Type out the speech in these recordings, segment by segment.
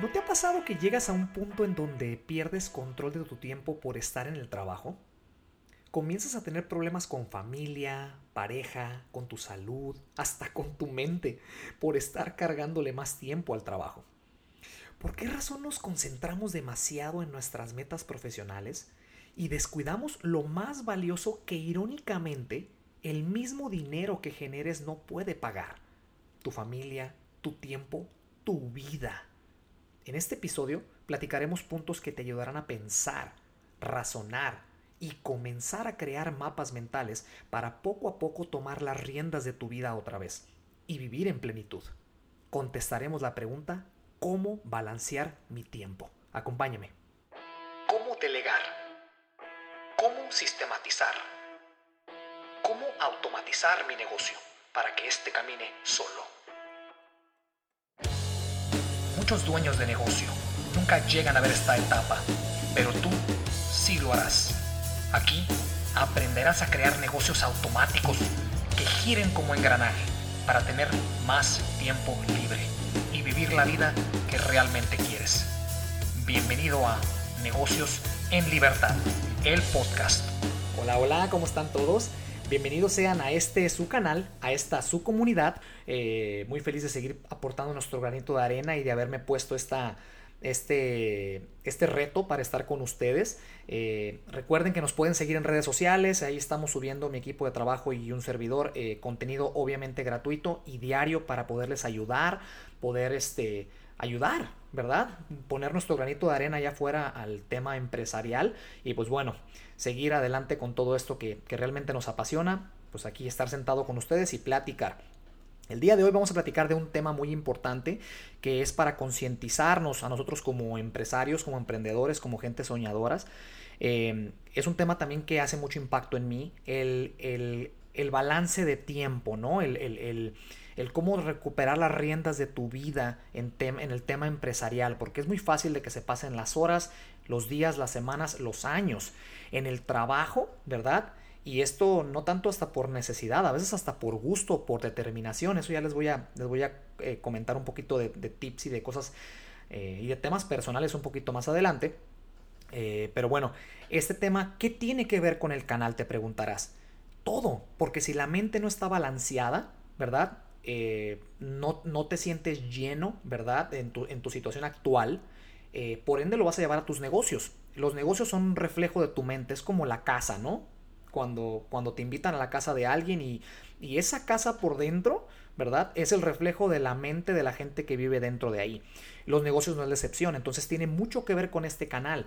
¿No te ha pasado que llegas a un punto en donde pierdes control de tu tiempo por estar en el trabajo? Comienzas a tener problemas con familia, pareja, con tu salud, hasta con tu mente, por estar cargándole más tiempo al trabajo. ¿Por qué razón nos concentramos demasiado en nuestras metas profesionales y descuidamos lo más valioso que irónicamente el mismo dinero que generes no puede pagar? Tu familia, tu tiempo, tu vida. En este episodio platicaremos puntos que te ayudarán a pensar, razonar y comenzar a crear mapas mentales para poco a poco tomar las riendas de tu vida otra vez y vivir en plenitud. Contestaremos la pregunta, ¿cómo balancear mi tiempo? Acompáñame. ¿Cómo delegar? ¿Cómo sistematizar? ¿Cómo automatizar mi negocio para que éste camine solo? Muchos dueños de negocio nunca llegan a ver esta etapa, pero tú sí lo harás. Aquí aprenderás a crear negocios automáticos que giren como engranaje para tener más tiempo libre y vivir la vida que realmente quieres. Bienvenido a Negocios en Libertad, el podcast. Hola, hola, ¿cómo están todos? Bienvenidos sean a este su canal, a esta su comunidad. Eh, muy feliz de seguir aportando nuestro granito de arena y de haberme puesto esta, este, este reto para estar con ustedes. Eh, recuerden que nos pueden seguir en redes sociales, ahí estamos subiendo mi equipo de trabajo y un servidor, eh, contenido obviamente gratuito y diario para poderles ayudar, poder este, ayudar, ¿verdad? Poner nuestro granito de arena allá afuera al tema empresarial y pues bueno, seguir adelante con todo esto que, realmente nos apasiona, pues aquí estar sentado con ustedes y platicar. El día de hoy vamos a platicar de un tema muy importante que es para concientizarnos a nosotros como empresarios, como emprendedores, como gente soñadoras. Eh, es un tema también que hace mucho impacto en mí, el, balance de tiempo, ¿no? el, el el cómo recuperar las riendas de tu vida en, en el tema empresarial, porque es muy fácil de que se pasen las horas, los días, las semanas, los años en el trabajo, ¿verdad? Y esto no tanto hasta por necesidad, a veces hasta por gusto, por determinación. Eso ya les voy a, les voy a eh, comentar un poquito de, tips y de cosas eh, y de temas personales un poquito más adelante. Eh, pero bueno, este tema, ¿qué tiene que ver con el canal? Te preguntarás. Todo, porque si la mente no está balanceada, ¿verdad? Eh, no, no, te sientes lleno, ¿verdad? En tu, en tu situación actual, eh, por ende lo vas a llevar a tus negocios. Los negocios son un reflejo de tu mente, es como la casa, ¿no? Cuando, cuando te invitan a la casa de alguien y, y esa casa por dentro, ¿verdad? Es el reflejo de la mente de la gente que vive dentro de ahí. Los negocios no es la excepción, entonces tiene mucho que ver con este canal.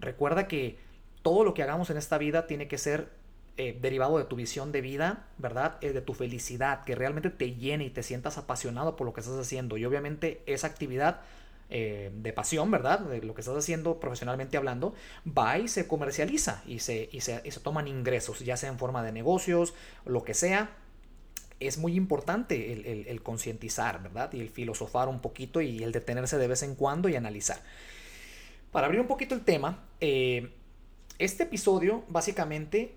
Recuerda que todo lo que hagamos en esta vida tiene que ser eh, derivado de tu visión de vida, ¿verdad? de tu felicidad, que realmente te llene y te sientas apasionado por lo que estás haciendo. Y obviamente esa actividad eh, de pasión, ¿verdad? De lo que estás haciendo profesionalmente hablando, va y se comercializa y se, y se, toman ingresos, ya sea en forma de negocios, lo que sea. Es muy importante el, concientizar, ¿verdad? Y el filosofar un poquito y el detenerse de vez en cuando y analizar. Para abrir un poquito el tema, eh, este episodio básicamente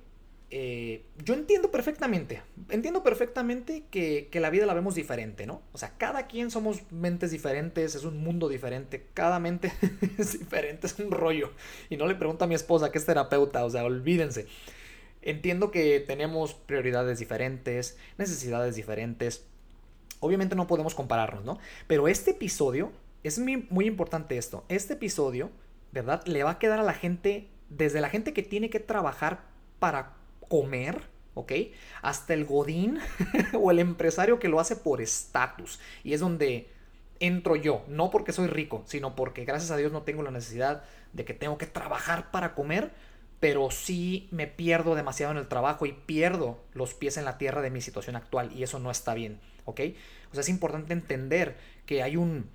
eh, yo entiendo perfectamente, entiendo perfectamente que, la vida la vemos diferente, ¿no? O sea, cada quien somos mentes diferentes, es un mundo diferente, cada mente es diferente, es un rollo. Y no le pregunto a mi esposa que es terapeuta, o sea, olvídense. Entiendo que tenemos prioridades diferentes, necesidades diferentes. Obviamente no podemos compararnos, ¿no? Pero este episodio, es muy, muy importante esto, este episodio, ¿verdad? Le va a quedar a la gente, desde la gente que tiene que trabajar para comer, ¿ok? Hasta el godín o el empresario que lo hace por estatus. Y es donde entro yo, no porque soy rico, sino porque gracias a Dios no tengo la necesidad de que tengo que trabajar para comer, pero sí me pierdo demasiado en el trabajo y pierdo los pies en la tierra de mi situación actual y eso no está bien, ¿ok? O sea, es importante entender que hay un,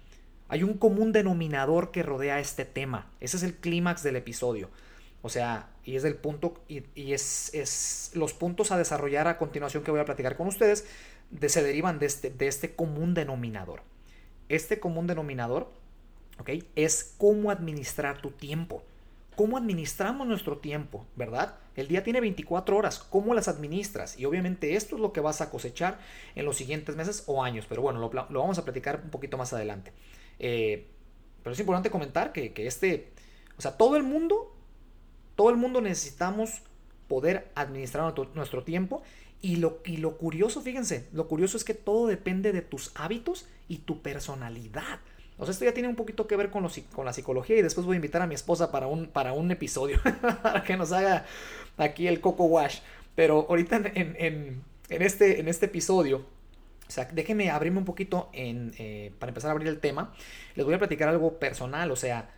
hay un común denominador que rodea este tema. Ese es el clímax del episodio. O sea, y es el punto, y, es, los puntos a desarrollar a continuación que voy a platicar con ustedes, de, se derivan de este, de este común denominador. Este común denominador, ¿ok? Es cómo administrar tu tiempo. ¿Cómo administramos nuestro tiempo, verdad? El día tiene 24 horas, ¿cómo las administras? Y obviamente esto es lo que vas a cosechar en los siguientes meses o años, pero bueno, lo, vamos a platicar un poquito más adelante. Eh, pero es importante comentar que, que este, o sea, todo el mundo, todo el mundo necesitamos poder administrar nuestro, tiempo. Y lo, y lo curioso, fíjense, lo curioso es que todo depende de tus hábitos y tu personalidad. O sea, esto ya tiene un poquito que ver con, con la psicología y después voy a invitar a mi esposa para un, para un episodio, para que nos haga aquí el coco wash. Pero ahorita en, en, en este, en este episodio, o sea, déjenme abrirme un poquito en, eh, para empezar a abrir el tema. Les voy a platicar algo personal, o sea,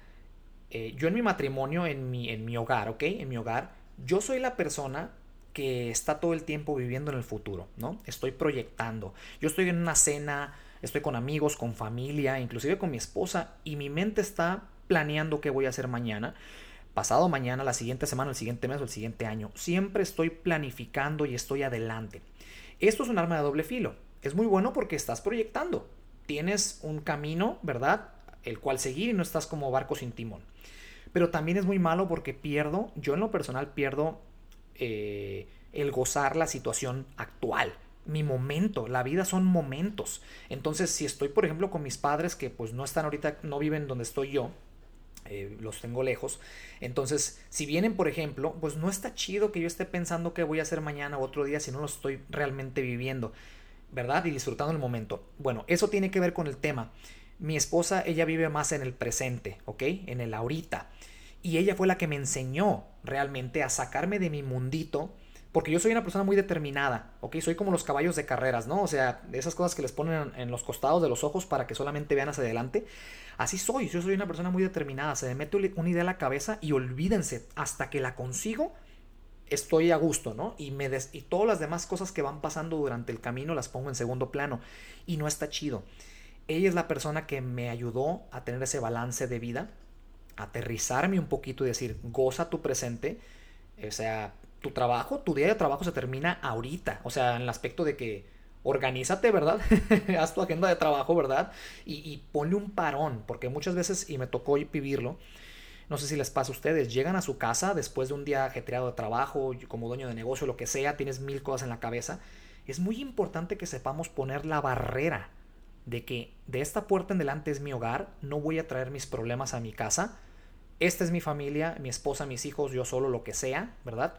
eh, yo en mi matrimonio, en mi, en mi hogar, ¿ok? En mi hogar, yo soy la persona que está todo el tiempo viviendo en el futuro, ¿no? Estoy proyectando. Yo estoy en una cena, estoy con amigos, con familia, inclusive con mi esposa, y mi mente está planeando qué voy a hacer mañana, pasado mañana, la siguiente semana, el siguiente mes el siguiente año. Siempre estoy planificando y estoy adelante. Esto es un arma de doble filo. Es muy bueno porque estás proyectando. Tienes un camino, ¿verdad? El cual seguir y no estás como barco sin timón. Pero también es muy malo porque pierdo, yo en lo personal pierdo eh, el gozar la situación actual mi momento, la vida son momentos. Entonces, si estoy, por ejemplo, con mis padres que pues no están ahorita, no viven donde estoy yo, eh, los tengo lejos. Entonces, si vienen, por ejemplo, pues no está chido que yo esté pensando qué voy a hacer mañana o otro día si no lo estoy realmente viviendo, ¿verdad? Y disfrutando el momento. Bueno, eso tiene que ver con el tema. Mi esposa, ella vive más en el presente, ¿ok? En el ahorita. Y ella fue la que me enseñó realmente a sacarme de mi mundito porque yo soy una persona muy determinada, ¿ok? Soy como los caballos de carreras, ¿no? O sea, esas cosas que les ponen en los costados de los ojos para que solamente vean hacia adelante. Así soy, yo soy una persona muy determinada. Se me mete una idea a la cabeza y olvídense, hasta que la consigo, estoy a gusto, ¿no? Y, me y todas las demás cosas que van pasando durante el camino las pongo en segundo plano. Y no está chido. Ella es la persona que me ayudó a tener ese balance de vida, aterrizarme un poquito y decir, goza tu presente. O sea, tu trabajo, tu día de trabajo se termina ahorita. O sea, en el aspecto de que organízate, ¿verdad? Haz tu agenda de trabajo, ¿verdad? Y, ponle un parón, porque muchas veces, y me tocó vivirlo, no sé si les pasa a ustedes, llegan a su casa después de un día ajetreado de trabajo, como dueño de negocio, lo que sea, tienes mil cosas en la cabeza. Es muy importante que sepamos poner la barrera de que de esta puerta en delante es mi hogar, no voy a traer mis problemas a mi casa, esta es mi familia, mi esposa, mis hijos, yo solo, lo que sea, ¿verdad?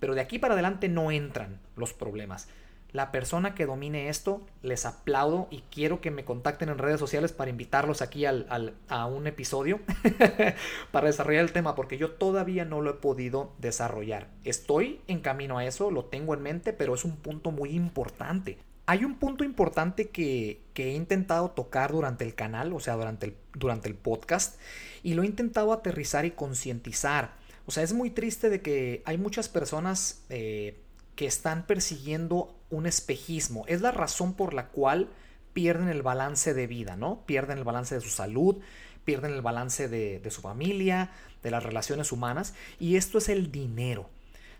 Pero de aquí para adelante no entran los problemas. La persona que domine esto, les aplaudo y quiero que me contacten en redes sociales para invitarlos aquí a un episodio para desarrollar el tema, porque yo todavía no lo he podido desarrollar. Estoy en camino a eso, lo tengo en mente, pero es un punto muy importante. Hay un punto importante que, he intentado tocar durante el canal, o sea, durante el, podcast, y lo he intentado aterrizar y concientizar. O sea, es muy triste de que hay muchas personas eh, que están persiguiendo un espejismo. Es la razón por la cual pierden el balance de vida, ¿no? Pierden el balance de su salud, pierden el balance de, su familia, de las relaciones humanas. Y esto es el dinero,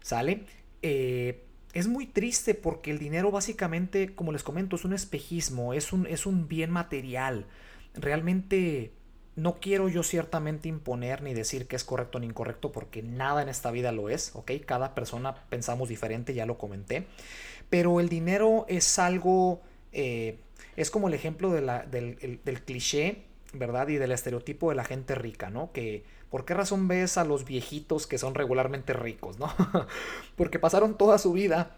¿sale? Eh, es muy triste porque el dinero básicamente, como les comento, es un espejismo, es un, es un bien material. Realmente no quiero yo ciertamente imponer ni decir que es correcto ni incorrecto porque nada en esta vida lo es, ¿ok? Cada persona pensamos diferente, ya lo comenté. Pero el dinero es algo, eh, es como el ejemplo del, del, cliché, ¿verdad? Y del estereotipo de la gente rica, ¿no? Que, ¿por qué razón ves a los viejitos que son regularmente ricos, ¿no? porque pasaron toda su vida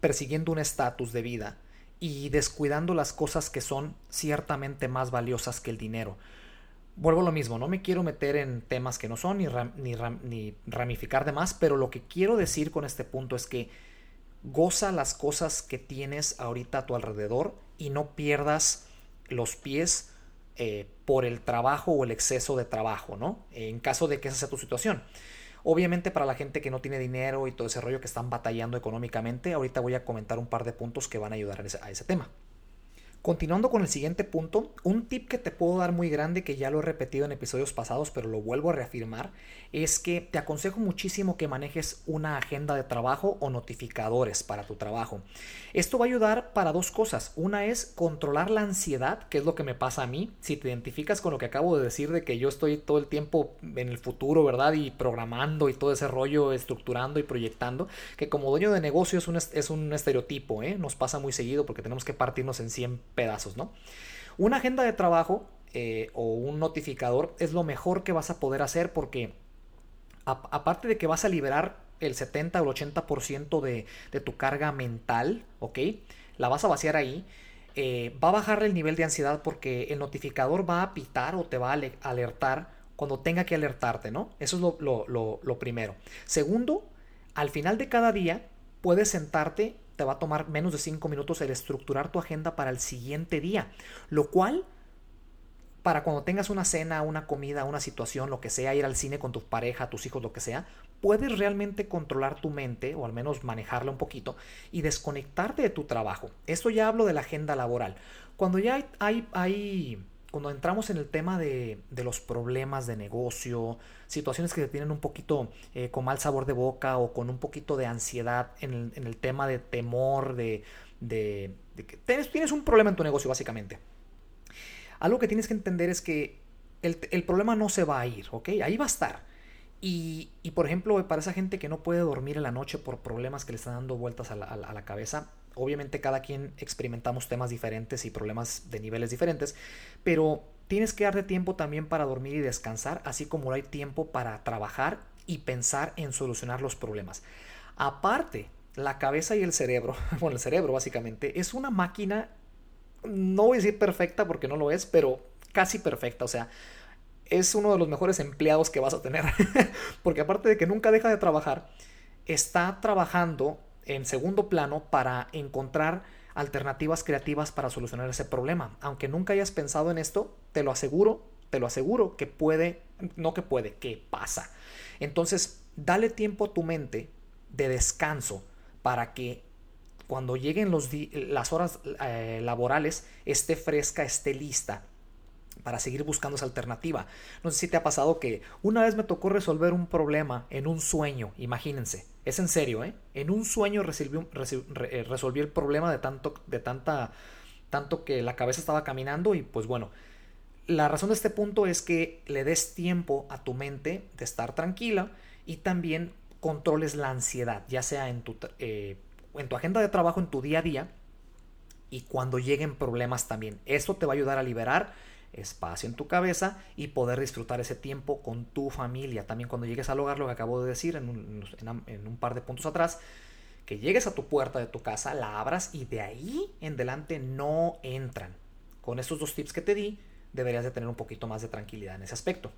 persiguiendo un estatus de vida y descuidando las cosas que son ciertamente más valiosas que el dinero vuelvo a lo mismo, no me quiero meter en temas que no son ni, ni, ramificar de más, pero lo que quiero decir con este punto es que goza las cosas que tienes ahorita a tu alrededor y no pierdas los pies eh, por el trabajo o el exceso de trabajo, ¿no? En caso de que esa sea tu situación. Obviamente para la gente que no tiene dinero y todo ese rollo que están batallando económicamente, ahorita voy a comentar un par de puntos que van a ayudar a ese tema. Continuando con el siguiente punto, un tip que te puedo dar muy grande, que ya lo he repetido en episodios pasados, pero lo vuelvo a reafirmar, es que te aconsejo muchísimo que manejes una agenda de trabajo o notificadores para tu trabajo. Esto va a ayudar para dos cosas. Una es controlar la ansiedad, que es lo que me pasa a mí. Si te identificas con lo que acabo de decir de que yo estoy todo el tiempo en el futuro, ¿verdad? Y programando y todo ese rollo, estructurando y proyectando, que como dueño de negocio es un, es un estereotipo, ¿eh? Nos pasa muy seguido porque tenemos que partirnos en 100 pedazos, ¿no? Una agenda de trabajo eh, o un notificador es lo mejor que vas a poder hacer porque aparte de que vas a liberar el 70 o el 80% de, de tu carga mental, ¿ok? La vas a vaciar ahí. Eh, va a bajar el nivel de ansiedad porque el notificador va a pitar o te va a alertar cuando tenga que alertarte, ¿no? Eso es lo, primero. Segundo, al final de cada día puedes sentarte, te va a tomar menos de 5 minutos el estructurar tu agenda para el siguiente día, lo cual para cuando tengas una cena, una comida, una situación, lo que sea, ir al cine con tu pareja, tus hijos, lo que sea, puedes realmente controlar tu mente, o al menos manejarla un poquito, y desconectarte de tu trabajo. Esto ya hablo de la agenda laboral. Cuando ya hay, hay, cuando entramos en el tema de, los problemas de negocio, situaciones que te tienen un poquito eh, con mal sabor de boca o con un poquito de ansiedad en el, tema de temor, de, de, que tienes un problema en tu negocio básicamente algo que tienes que entender es que el, problema no se va a ir, ¿ok? Ahí va a estar. Y, por ejemplo, para esa gente que no puede dormir en la noche por problemas que le están dando vueltas a la, cabeza, obviamente cada quien experimentamos temas diferentes y problemas de niveles diferentes, pero tienes que darte tiempo también para dormir y descansar, así como hay tiempo para trabajar y pensar en solucionar los problemas. Aparte, la cabeza y el cerebro, bueno, el cerebro básicamente, es una máquina no voy a decir perfecta porque no lo es, pero casi perfecta. O sea, es uno de los mejores empleados que vas a tener. porque aparte de que nunca deja de trabajar, está trabajando en segundo plano para encontrar alternativas creativas para solucionar ese problema. Aunque nunca hayas pensado en esto, te lo aseguro, te lo aseguro que puede, no que puede, que pasa. Entonces, dale tiempo a tu mente de descanso para que cuando lleguen los las horas eh, laborales esté fresca, esté lista para seguir buscando esa alternativa. No sé si te ha pasado que una vez me tocó resolver un problema en un sueño, imagínense, es en serio, ¿eh? En un sueño eh, resolví, el problema de tanto, de tanta, tanto que la cabeza estaba caminando y pues bueno, la razón de este punto es que le des tiempo a tu mente de estar tranquila y también controles la ansiedad, ya sea en tu, eh, en tu agenda de trabajo, en tu día a día y cuando lleguen problemas también. Esto te va a ayudar a liberar espacio en tu cabeza y poder disfrutar ese tiempo con tu familia. También cuando llegues al hogar, lo que acabo de decir en un, par de puntos atrás, que llegues a tu puerta de tu casa, la abras y de ahí en delante no entran. Con estos dos tips que te di, deberías de tener un poquito más de tranquilidad en ese aspecto.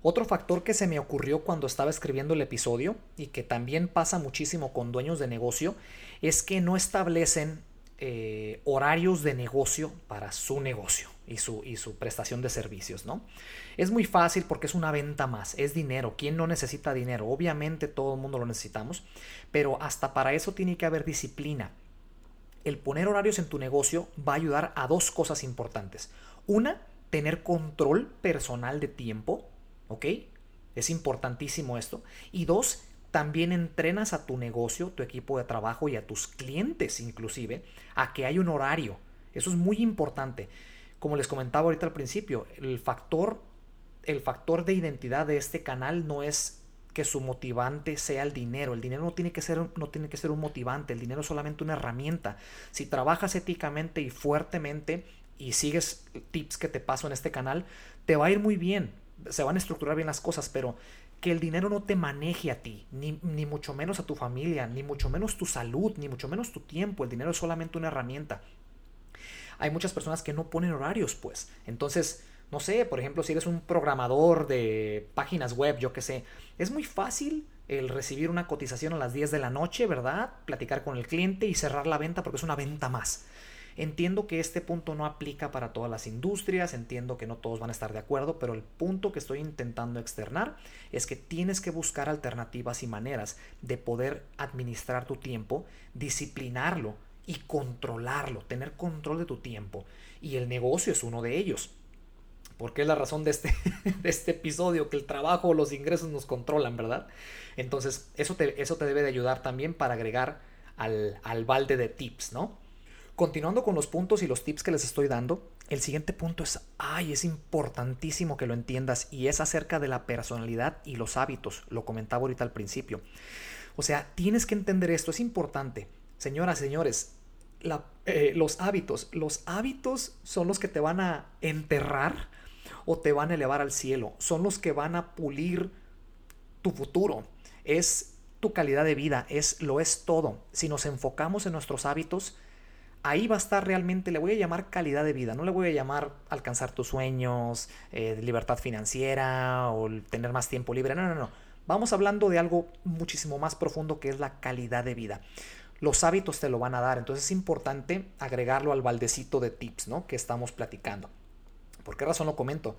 Otro factor que se me ocurrió cuando estaba escribiendo el episodio y que también pasa muchísimo con dueños de negocio es que no establecen eh, horarios de negocio para su negocio y su, y su prestación de servicios, ¿no? Es muy fácil porque es una venta más, es dinero. ¿Quién no necesita dinero? Obviamente todo el mundo lo necesitamos, pero hasta para eso tiene que haber disciplina. El poner horarios en tu negocio va a ayudar a dos cosas importantes. Una, tener control personal de tiempo ¿Ok? Es importantísimo esto. Y dos, también entrenas a tu negocio, tu equipo de trabajo y a tus clientes inclusive a que hay un horario. Eso es muy importante. Como les comentaba ahorita al principio, el factor, el factor de identidad de este canal no es que su motivante sea el dinero. El dinero no tiene, que ser, no tiene que ser un motivante, el dinero es solamente una herramienta. Si trabajas éticamente y fuertemente y sigues tips que te paso en este canal, te va a ir muy bien se van a estructurar bien las cosas, pero que el dinero no te maneje a ti, ni, ni, mucho menos a tu familia, ni mucho menos tu salud, ni mucho menos tu tiempo. El dinero es solamente una herramienta. Hay muchas personas que no ponen horarios, pues. Entonces, no sé, por ejemplo, si eres un programador de páginas web, yo qué sé, es muy fácil el recibir una cotización a las 10 de la noche, ¿verdad? Platicar con el cliente y cerrar la venta porque es una venta más. Entiendo que este punto no aplica para todas las industrias, entiendo que no todos van a estar de acuerdo, pero el punto que estoy intentando externar es que tienes que buscar alternativas y maneras de poder administrar tu tiempo, disciplinarlo y controlarlo, tener control de tu tiempo. Y el negocio es uno de ellos. Porque es la razón de este, de este episodio, que el trabajo o los ingresos nos controlan, ¿verdad? Entonces, eso te, eso te debe de ayudar también para agregar al, al balde de tips, ¿no? Continuando con los puntos y los tips que les estoy dando, el siguiente punto es, ay, es importantísimo que lo entiendas y es acerca de la personalidad y los hábitos, lo comentaba ahorita al principio. O sea, tienes que entender esto, es importante. Señoras, señores, eh, los hábitos, los hábitos son los que te van a enterrar o te van a elevar al cielo. Son los que van a pulir tu futuro. Es tu calidad de vida, es lo es todo. Si nos enfocamos en nuestros hábitos, ahí va a estar realmente, le voy a llamar calidad de vida, no le voy a llamar alcanzar tus sueños, eh, libertad financiera o tener más tiempo libre, no, no, no. Vamos hablando de algo muchísimo más profundo que es la calidad de vida. Los hábitos te lo van a dar, entonces es importante agregarlo al baldecito de tips, ¿no? Que estamos platicando. ¿Por qué razón lo comento?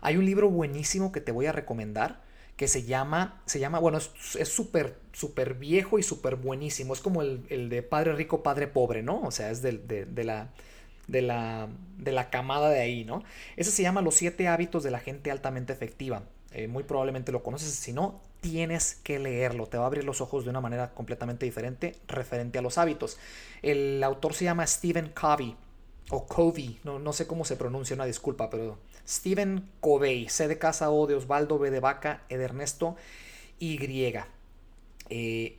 Hay un libro buenísimo que te voy a recomendar que se llama, se llama, bueno, es súper, súper viejo y súper buenísimo. Es como el, de Padre Rico, Padre Pobre, ¿no? O sea, es de, la, de, la, de la camada de ahí, ¿no? Ese se llama Los siete hábitos de la gente altamente efectiva. Eh, muy probablemente lo conoces, si no, tienes que leerlo, te va a abrir los ojos de una manera completamente diferente referente a los hábitos. El autor se llama Stephen Covey, o Covey, no, no sé cómo se pronuncia, una disculpa, pero Stephen Covey, C de casa O de Osvaldo, B de vaca, E de Ernesto, Y. Eh,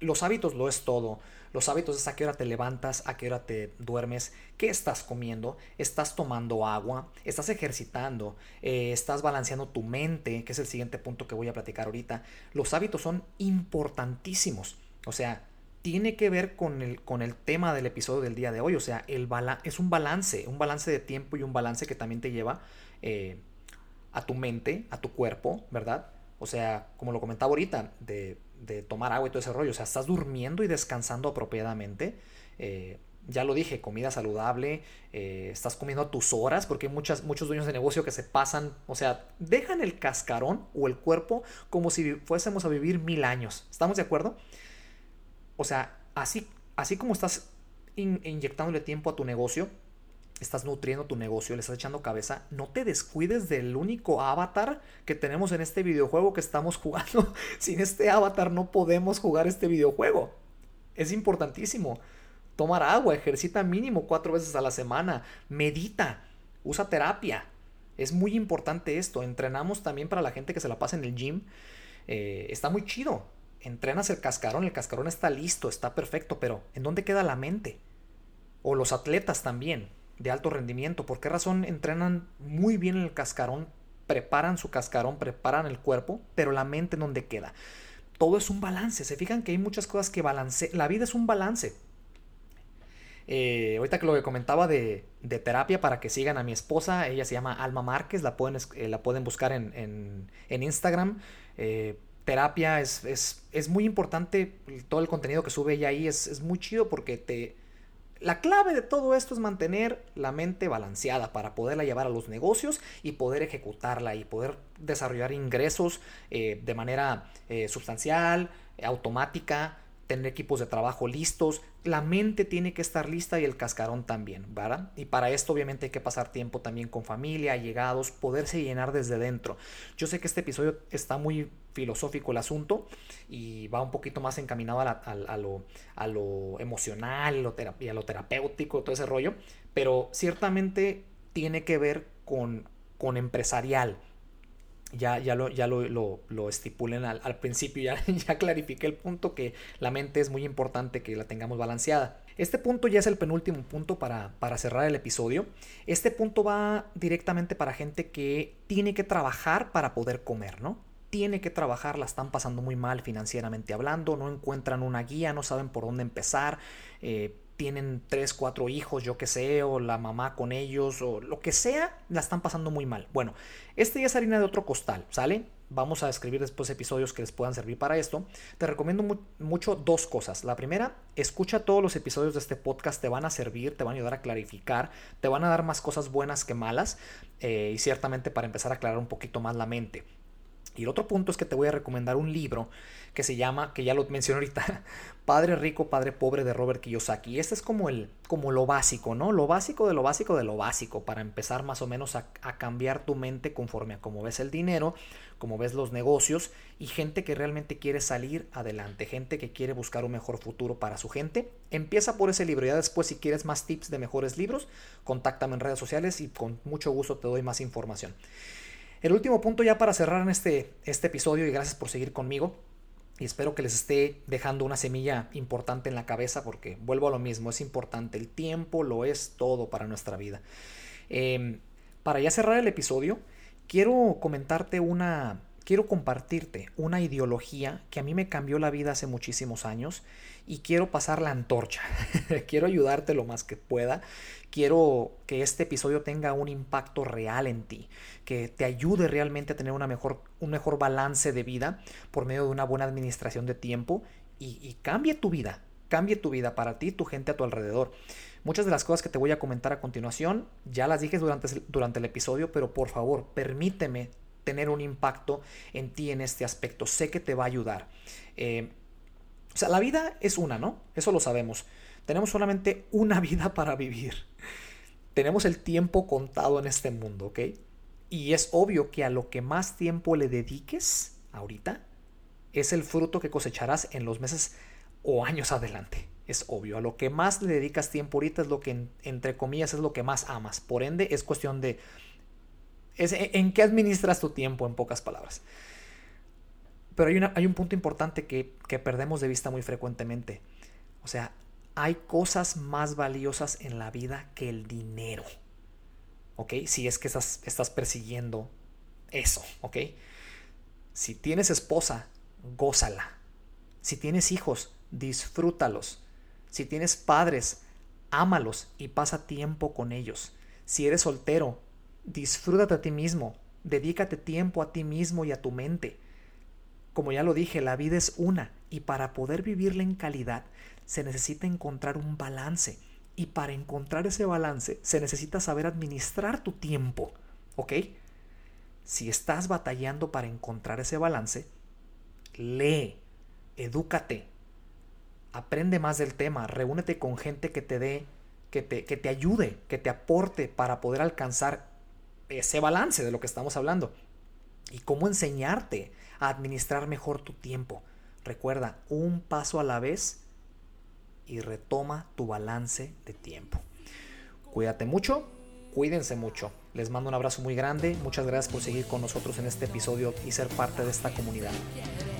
los hábitos lo es todo. Los hábitos es a qué hora te levantas, a qué hora te duermes, qué estás comiendo, estás tomando agua, estás ejercitando, eh, estás balanceando tu mente, que es el siguiente punto que voy a platicar ahorita. Los hábitos son importantísimos. O sea, tiene que ver con el, con el tema del episodio del día de hoy. O sea, el es un balance, un balance de tiempo y un balance que también te lleva eh, a tu mente, a tu cuerpo, ¿verdad? O sea, como lo comentaba ahorita, de, tomar agua y todo ese rollo. O sea, estás durmiendo y descansando apropiadamente. Eh, ya lo dije, comida saludable, eh, estás comiendo a tus horas, porque hay muchas, muchos dueños de negocio que se pasan, o sea, dejan el cascarón o el cuerpo como si fuésemos a vivir mil años. ¿Estamos de acuerdo? O sea, así, así como estás inyectándole tiempo a tu negocio, estás nutriendo tu negocio, le estás echando cabeza, no te descuides del único avatar que tenemos en este videojuego que estamos jugando. Sin este avatar no podemos jugar este videojuego. Es importantísimo. Tomar agua, ejercita mínimo cuatro veces a la semana, medita, usa terapia. Es muy importante esto. Entrenamos también para la gente que se la pasa en el gym. Eh, está muy chido entrenas el cascarón, el cascarón está listo, está perfecto, pero ¿en dónde queda la mente? O los atletas también, de alto rendimiento, ¿por qué razón entrenan muy bien el cascarón, preparan su cascarón, preparan el cuerpo, pero la mente en dónde queda? Todo es un balance, se fijan que hay muchas cosas que balance, la vida es un balance. Eh, ahorita que lo que comentaba de, terapia para que sigan a mi esposa, ella se llama Alma Márquez, la pueden, eh, la pueden buscar en, en, Instagram. Eh, terapia, es, es, muy importante todo el contenido que sube ella ahí, es, es muy chido porque te... La clave de todo esto es mantener la mente balanceada para poderla llevar a los negocios y poder ejecutarla y poder desarrollar ingresos eh, de manera eh, sustancial, automática, tener equipos de trabajo listos, la mente tiene que estar lista y el cascarón también, ¿verdad? Y para esto obviamente hay que pasar tiempo también con familia, allegados, poderse llenar desde dentro. Yo sé que este episodio está muy filosófico el asunto y va un poquito más encaminado a, lo, a lo, emocional y a lo terapéutico, todo ese rollo, pero ciertamente tiene que ver con, con empresarial, ya, ya, lo, ya lo, lo, estipulen al, principio, ya, ya clarifiqué el punto que la mente es muy importante que la tengamos balanceada. Este punto ya es el penúltimo punto para, para cerrar el episodio. Este punto va directamente para gente que tiene que trabajar para poder comer, ¿no? Tiene que trabajar, la están pasando muy mal financieramente hablando, no encuentran una guía, no saben por dónde empezar. Eh, tienen tres, cuatro hijos, yo que sé, o la mamá con ellos, o lo que sea, la están pasando muy mal. Bueno, este ya es harina de otro costal, ¿sale? Vamos a escribir después episodios que les puedan servir para esto. Te recomiendo mucho dos cosas. La primera, escucha todos los episodios de este podcast, te van a servir, te van a ayudar a clarificar, te van a dar más cosas buenas que malas eh, y ciertamente para empezar a aclarar un poquito más la mente. Y el otro punto es que te voy a recomendar un libro que se llama, que ya lo mencioné ahorita, Padre Rico, Padre Pobre de Robert Kiyosaki. Y este es como, el, como lo básico, ¿no? Lo básico de lo básico de lo básico para empezar más o menos a, cambiar tu mente conforme a cómo ves el dinero, cómo ves los negocios y gente que realmente quiere salir adelante, gente que quiere buscar un mejor futuro para su gente. Empieza por ese libro. Ya después, si quieres más tips de mejores libros, contáctame en redes sociales y con mucho gusto te doy más información. El último punto ya para cerrar este, este episodio y gracias por seguir conmigo. Y espero que les esté dejando una semilla importante en la cabeza porque vuelvo a lo mismo, es importante, el tiempo lo es todo para nuestra vida. Em, para ya cerrar el episodio, quiero comentarte una, quiero compartirte una ideología que a mí me cambió la vida hace muchísimos años y quiero pasar la antorcha. quiero ayudarte lo más que pueda. Quiero que este episodio tenga un impacto real en ti, que te ayude realmente a tener una mejor, un mejor balance de vida por medio de una buena administración de tiempo y, cambie tu vida, cambie tu vida para ti tu gente a tu alrededor. Muchas de las cosas que te voy a comentar a continuación ya las dije durante, durante el episodio, pero por favor, permíteme tener un impacto en ti en este aspecto. Sé que te va a ayudar. Eh, o sea, la vida es una, ¿no? Eso lo sabemos. Tenemos solamente una vida para vivir. Tenemos el tiempo contado en este mundo, ¿ok? Y es obvio que a lo que más tiempo le dediques ahorita, es el fruto que cosecharás en los meses o años adelante. Es obvio, a lo que más le dedicas tiempo ahorita es lo que, entre comillas, es lo que más amas. Por ende, es cuestión de es en qué administras tu tiempo, en pocas palabras. Pero hay, hay un punto importante que, perdemos de vista muy frecuentemente. O sea, hay cosas más valiosas en la vida que el dinero. ¿Ok? Si es que estás, estás persiguiendo eso. ¿Ok? Si tienes esposa, gózala. Si tienes hijos, disfrútalos. Si tienes padres, ámalos y pasa tiempo con ellos. Si eres soltero, Disfrútate a ti mismo, dedícate tiempo a ti mismo y a tu mente. Como ya lo dije, la vida es una y para poder vivirla en calidad se necesita encontrar un balance. Y para encontrar ese balance se necesita saber administrar tu tiempo. ¿Ok? Si estás batallando para encontrar ese balance, lee, edúcate, aprende más del tema, reúnete con gente que te dé, que te, que te ayude, que te aporte para poder alcanzar ese balance de lo que estamos hablando y cómo enseñarte a administrar mejor tu tiempo. Recuerda, un paso a la vez y retoma tu balance de tiempo. Cuídate mucho, cuídense mucho. Les mando un abrazo muy grande. Muchas gracias por seguir con nosotros en este episodio y ser parte de esta comunidad.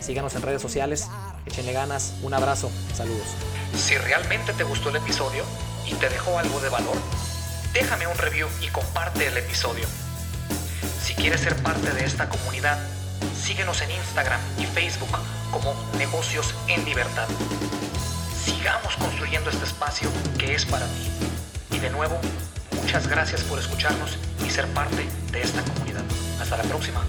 Síganos en redes sociales, échenle ganas, un abrazo, saludos. Si realmente te gustó el episodio y te dejó algo de valor, déjame un review y comparte el episodio. Si quieres ser parte de esta comunidad, síguenos en Instagram y Facebook como Negocios en Libertad. Sigamos construyendo este espacio que es para ti. Y de nuevo, muchas gracias por escucharnos y ser parte de esta comunidad. Hasta la próxima.